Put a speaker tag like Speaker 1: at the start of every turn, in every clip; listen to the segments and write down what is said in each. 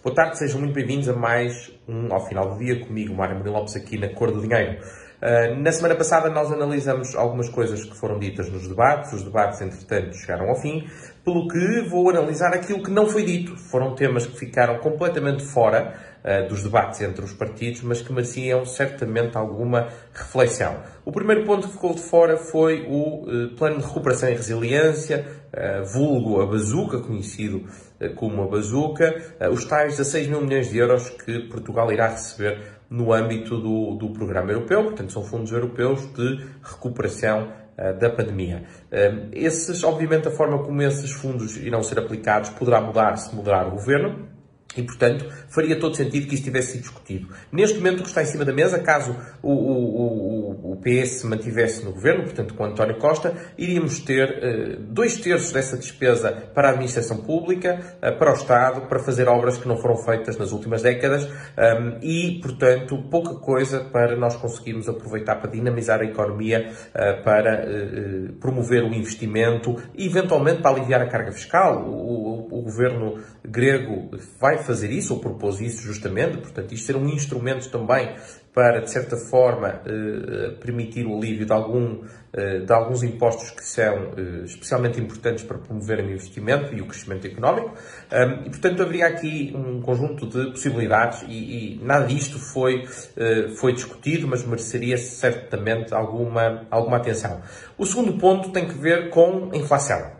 Speaker 1: Boa tarde, sejam muito bem-vindos a mais um Ao Final do Dia, comigo, Mário Murilo Lopes, aqui na Cor do Dinheiro. Uh, na semana passada nós analisamos algumas coisas que foram ditas nos debates, os debates entretanto chegaram ao fim, pelo que vou analisar aquilo que não foi dito. Foram temas que ficaram completamente fora uh, dos debates entre os partidos, mas que mereciam certamente alguma reflexão. O primeiro ponto que ficou de fora foi o uh, Plano de Recuperação e Resiliência, vulgo a bazuca, conhecido como a bazuca, os tais 16 mil milhões de euros que Portugal irá receber no âmbito do, do programa europeu, portanto, são fundos europeus de recuperação uh, da pandemia. Uh, esses, obviamente, a forma como esses fundos irão ser aplicados poderá mudar se mudar o governo. E, portanto, faria todo sentido que isto tivesse sido discutido. Neste momento, o que está em cima da mesa, caso o, o, o, o PS se mantivesse no governo, portanto, com António Costa, iríamos ter uh, dois terços dessa despesa para a administração pública, uh, para o Estado, para fazer obras que não foram feitas nas últimas décadas um, e, portanto, pouca coisa para nós conseguirmos aproveitar para dinamizar a economia, uh, para promover o investimento e, eventualmente, para aliviar a carga fiscal. O, o governo grego vai fazer isso, ou propôs isso justamente, portanto, isto ser um instrumento também para, de certa forma, eh, permitir o alívio de, algum, eh, de alguns impostos que são eh, especialmente importantes para promover o investimento e o crescimento económico. E, portanto, haveria aqui um conjunto de possibilidades e, e nada disto foi, foi discutido, mas mereceria certamente alguma, alguma atenção. O segundo ponto tem que ver com inflação.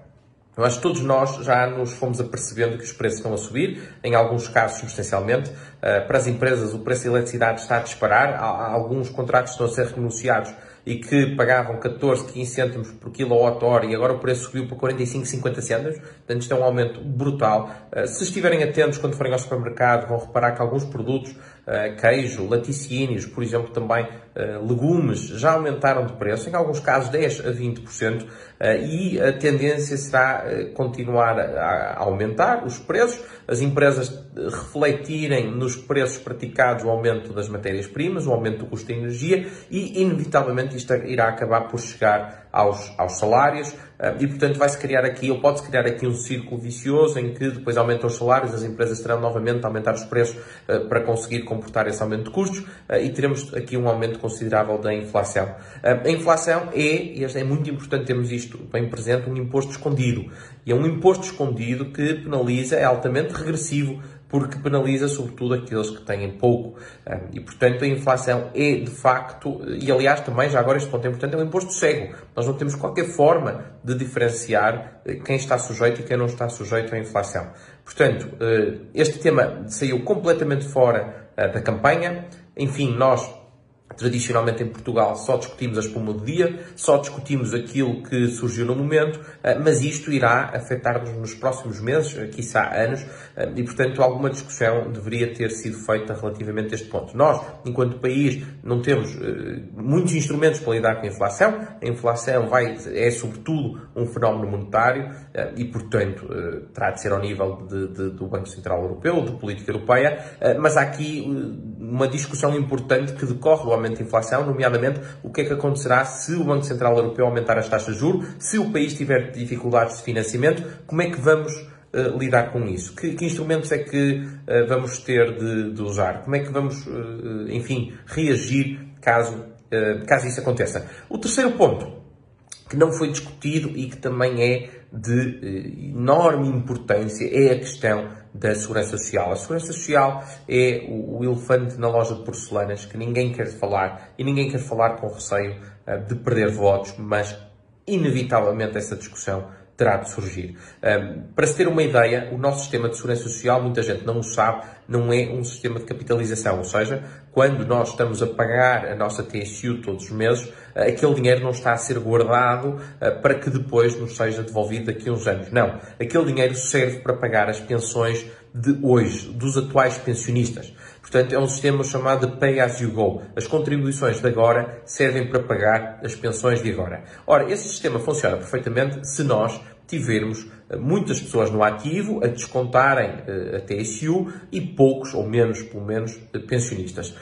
Speaker 1: Eu acho que todos nós já nos fomos apercebendo que os preços estão a subir, em alguns casos substancialmente. Eh, para as empresas, o preço da eletricidade está a disparar. Há alguns contratos estão a ser renunciados e que pagavam 14, 15 cêntimos por quilowatt-hora e agora o preço subiu para 45, 50 cêntimos. Portanto, isto é um aumento brutal. Eh, se estiverem atentos quando forem ao supermercado, vão reparar que alguns produtos eh, queijo, laticínios, por exemplo, também eh, legumes, já aumentaram de preço, em alguns casos 10 a 20%, eh, e a tendência será continuar a aumentar os preços, as empresas refletirem nos preços praticados o aumento das matérias-primas, o aumento do custo da energia, e inevitavelmente isto irá acabar por chegar aos, aos salários ah, e, portanto, vai-se criar aqui, ou pode-se criar aqui um círculo vicioso em que depois aumentam os salários, as empresas terão novamente a aumentar os preços ah, para conseguir comportar esse aumento de custos ah, e teremos aqui um aumento considerável da inflação. A inflação é, e é muito importante termos isto bem presente, um imposto escondido. E é um imposto escondido que penaliza, é altamente regressivo porque penaliza sobretudo aqueles que têm pouco. E, portanto, a inflação é de facto, e aliás também, já agora este ponto é importante, é um imposto cego. Nós não temos qualquer forma de diferenciar eh, quem está sujeito e quem não está sujeito à inflação. Portanto, eh, este tema saiu completamente fora eh, da campanha. Enfim, nós Tradicionalmente em Portugal só discutimos a espuma do dia, só discutimos aquilo que surgiu no momento, eh, mas isto irá afetar-nos nos próximos meses, eh, quiçá anos, eh, e portanto alguma discussão deveria ter sido feita relativamente a este ponto. Nós, enquanto país, não temos muitos instrumentos para lidar com a inflação, a inflação vai, é sobretudo um fenómeno monetário e portanto terá de ser ao nível de, de, do Banco Central Europeu, de política europeia, mas há aqui uma discussão importante que decorre do aumento da inflação, nomeadamente o que é que acontecerá se o Banco Central Europeu aumentar as taxas de juros, se o país tiver dificuldades de financiamento, como é que vamos uh, lidar com isso? Que, que instrumentos é que uh, vamos ter de, de, usar? Como é que vamos, uh, enfim, reagir caso, caso isso aconteça? O terceiro ponto, que não foi discutido e que também é de enorme importância, é a questão da segurança social. A segurança social é o, elefante na loja de porcelanas que ninguém quer falar e ninguém quer falar com receio uh, de perder votos, mas inevitavelmente essa discussão terá de surgir. Um, para se ter uma ideia, o nosso sistema de segurança social, muita gente não o sabe, não é um sistema de capitalização, ou seja, quando nós estamos a pagar a nossa TSU todos os meses, aquele dinheiro não está a ser guardado uh, para que depois nos seja devolvido daqui a uns anos. Não. Aquele dinheiro serve para pagar as pensões de hoje, dos atuais pensionistas. Portanto, é um sistema chamado de Pay As You Go. As contribuições de agora servem para pagar as pensões de agora. Ora, esse sistema funciona perfeitamente se nós tivermos eh, muitas pessoas no ativo a descontarem uh, a TSU e poucos, ou menos, pelo menos, uh, pensionistas.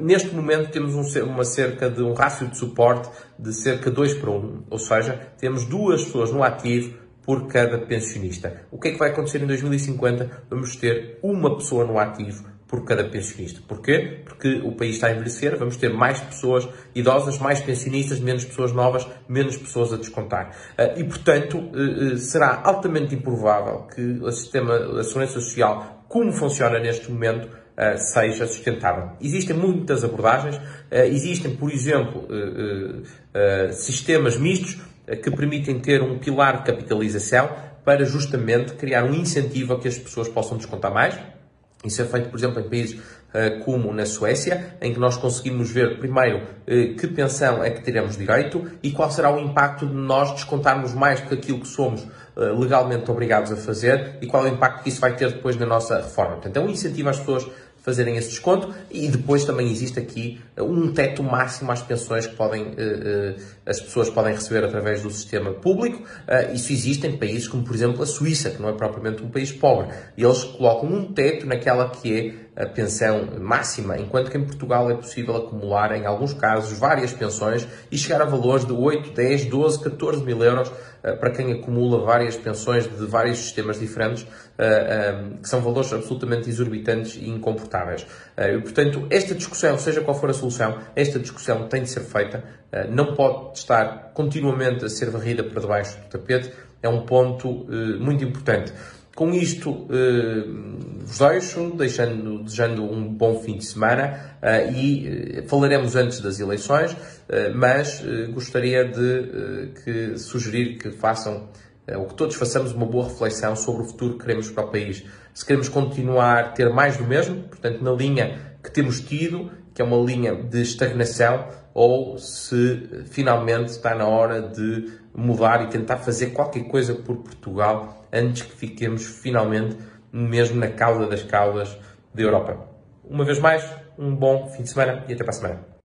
Speaker 1: Neste momento temos um, uma cerca de um rácio de suporte de cerca de 2 para 1, ou seja, temos duas pessoas no ativo por cada pensionista. O que é que vai acontecer em 2050? Vamos ter uma pessoa no ativo por cada pensionista. Porquê? Porque o país está a envelhecer, vamos ter mais pessoas idosas, mais pensionistas, menos pessoas novas, menos pessoas a descontar. Ah, e, portanto, eh, eh, será altamente improvável que o sistema da Segurança Social, como funciona neste momento, ah, seja sustentável. Existem muitas abordagens, ah, existem, por exemplo, eh, sistemas mistos que permitem ter um pilar de capitalização para justamente criar um incentivo a que as pessoas possam descontar mais, isso é feito, por exemplo, em países uh, como na Suécia, em que nós conseguimos ver primeiro uh, que pensão é que teremos direito e qual será o impacto de nós descontarmos mais do que aquilo que somos uh, legalmente obrigados a fazer e qual é o impacto que isso vai ter depois na nossa reforma. Portanto, é um incentivo às pessoas fazerem esse desconto e depois também existe aqui um teto máximo às pensões que podem, as pessoas podem receber através do sistema público. Isso existe em países como, por exemplo, a Suíça, que não é propriamente um país pobre. E eles colocam um teto naquela que é a pensão máxima, enquanto que em Portugal é possível acumular, em alguns casos, várias pensões e chegar a valores de 8, 10, 12, 14 mil euros eh, para quem acumula várias pensões de vários sistemas diferentes, eh, eh, que são valores absolutamente exorbitantes e incomportáveis. E, portanto, esta discussão, seja qual for a solução, esta discussão tem de ser feita, não pode estar continuamente a ser varrida para debaixo do tapete, é um ponto muito importante. Com isto, eh, vos deixo, deixando, desejando um bom fim de semana eh, e eh, falaremos antes das eleições, mas gostaria de que, sugerir que façam, ou que todos façamos uma boa reflexão sobre o futuro que queremos para o país. Se queremos continuar a ter mais do mesmo, portanto, na linha que temos tido, que é uma linha de estagnação, ou se finalmente está na hora de mudar e tentar fazer qualquer coisa por Portugal antes que fiquemos finalmente mesmo na cauda das caudas da Europa. Uma vez mais, um bom fim de semana e até para a semana.